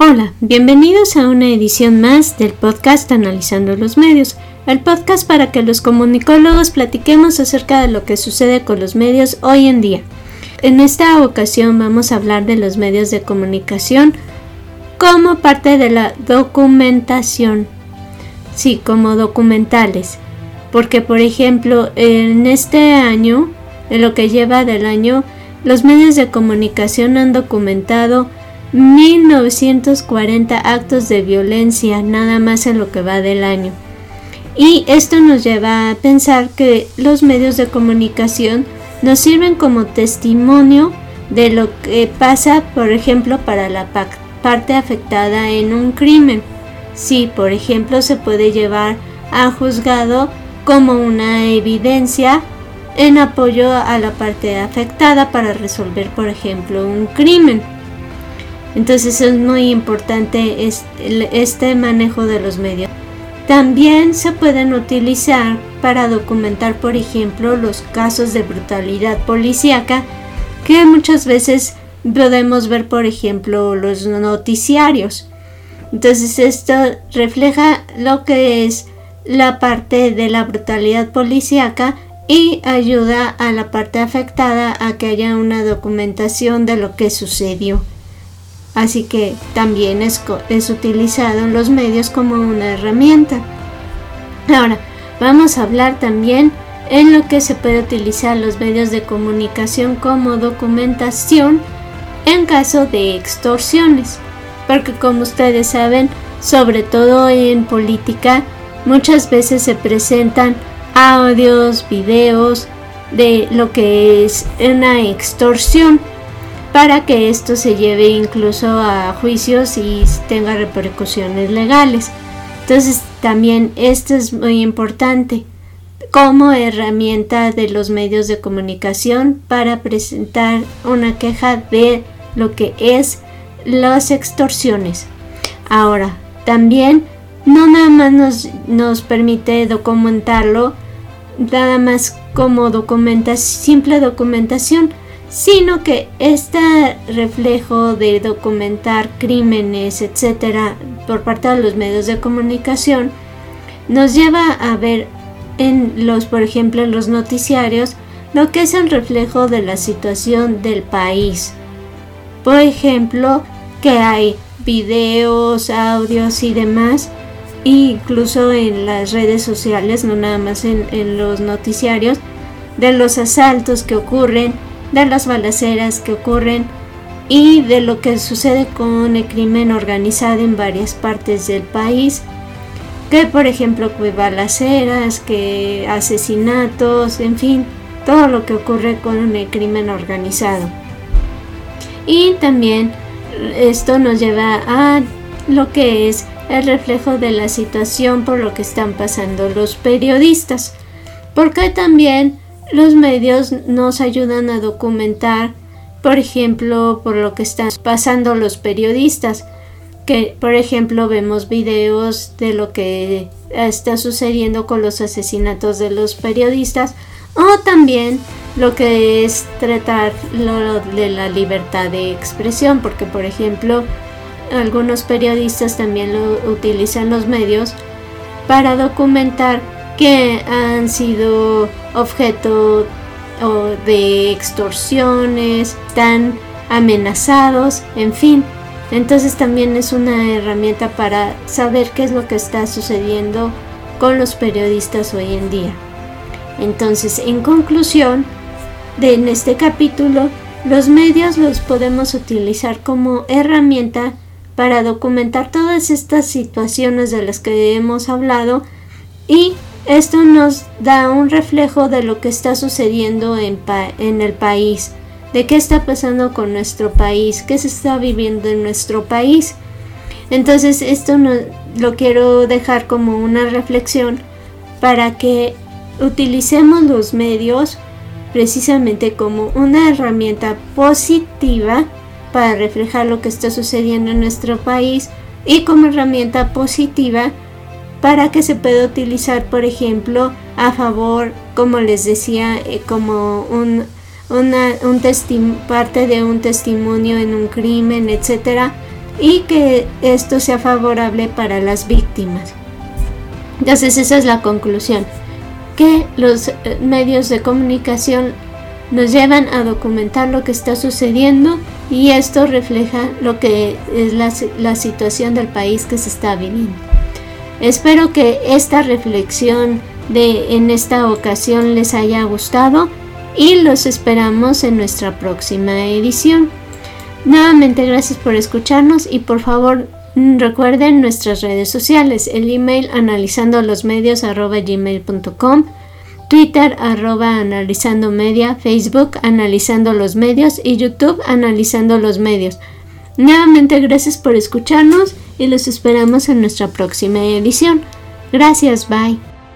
Hola, bienvenidos a una edición más del podcast Analizando los Medios, el podcast para que los comunicólogos platiquemos acerca de lo que sucede con los medios hoy en día. En esta ocasión vamos a hablar de los medios de comunicación como parte de la documentación. Sí, como documentales. Porque, por ejemplo, en este año, en lo que lleva del año, los medios de comunicación han documentado 1940 actos de violencia nada más en lo que va del año. Y esto nos lleva a pensar que los medios de comunicación nos sirven como testimonio de lo que pasa, por ejemplo, para la parte afectada en un crimen. Si, por ejemplo, se puede llevar a juzgado como una evidencia en apoyo a la parte afectada para resolver, por ejemplo, un crimen. Entonces es muy importante este manejo de los medios. También se pueden utilizar para documentar, por ejemplo, los casos de brutalidad policíaca que muchas veces podemos ver, por ejemplo, los noticiarios. Entonces esto refleja lo que es la parte de la brutalidad policíaca y ayuda a la parte afectada a que haya una documentación de lo que sucedió así que también es, utilizado en los medios como una herramienta. Ahora, vamos a hablar también en lo que se puede utilizar los medios de comunicación como documentación en caso de extorsiones, porque como ustedes saben, sobre todo en política, muchas veces se presentan audios, videos de lo que es una extorsión para que esto se lleve incluso a juicios y tenga repercusiones legales. Entonces también esto es muy importante como herramienta de los medios de comunicación para presentar una queja de lo que es las extorsiones. Ahora, también no nada más nos, nos permite documentarlo, nada más como documenta, simple documentación, sino que este reflejo de documentar crímenes, etcétera, por parte de los medios de comunicación, nos lleva a ver en los, por ejemplo, en los noticiarios, lo que es el reflejo de la situación del país. Por ejemplo, que hay videos, audios y demás, incluso en las redes sociales, no nada más en, en los noticiarios, de los asaltos que ocurren de las balaceras que ocurren y de lo que sucede con el crimen organizado en varias partes del país. Que por ejemplo que balaceras, que asesinatos, en fin, todo lo que ocurre con el crimen organizado. Y también esto nos lleva a lo que es el reflejo de la situación por lo que están pasando los periodistas. Porque también los medios nos ayudan a documentar, por ejemplo, por lo que están pasando los periodistas, que por ejemplo vemos videos de lo que está sucediendo con los asesinatos de los periodistas o también lo que es tratar de la libertad de expresión, porque por ejemplo algunos periodistas también lo utilizan los medios para documentar que han sido objeto de extorsiones, están amenazados, en fin. Entonces también es una herramienta para saber qué es lo que está sucediendo con los periodistas hoy en día. Entonces, en conclusión, de, en este capítulo, los medios los podemos utilizar como herramienta para documentar todas estas situaciones de las que hemos hablado y esto nos da un reflejo de lo que está sucediendo en, en el país, de qué está pasando con nuestro país, qué se está viviendo en nuestro país. Entonces esto no, lo quiero dejar como una reflexión para que utilicemos los medios precisamente como una herramienta positiva para reflejar lo que está sucediendo en nuestro país y como herramienta positiva para que se pueda utilizar, por ejemplo, a favor, como les decía, eh, como un, una, un parte de un testimonio en un crimen, etcétera, y que esto sea favorable para las víctimas. Entonces esa es la conclusión, que los eh, medios de comunicación nos llevan a documentar lo que está sucediendo y esto refleja lo que es la, la situación del país que se está viviendo. Espero que esta reflexión de en esta ocasión les haya gustado y los esperamos en nuestra próxima edición. Nuevamente gracias por escucharnos y por favor mm, recuerden nuestras redes sociales, el email analizando los medios gmail.com, Twitter arroba analizando media, Facebook analizando los medios y YouTube analizando los medios. Nuevamente gracias por escucharnos y los esperamos en nuestra próxima edición. Gracias, bye.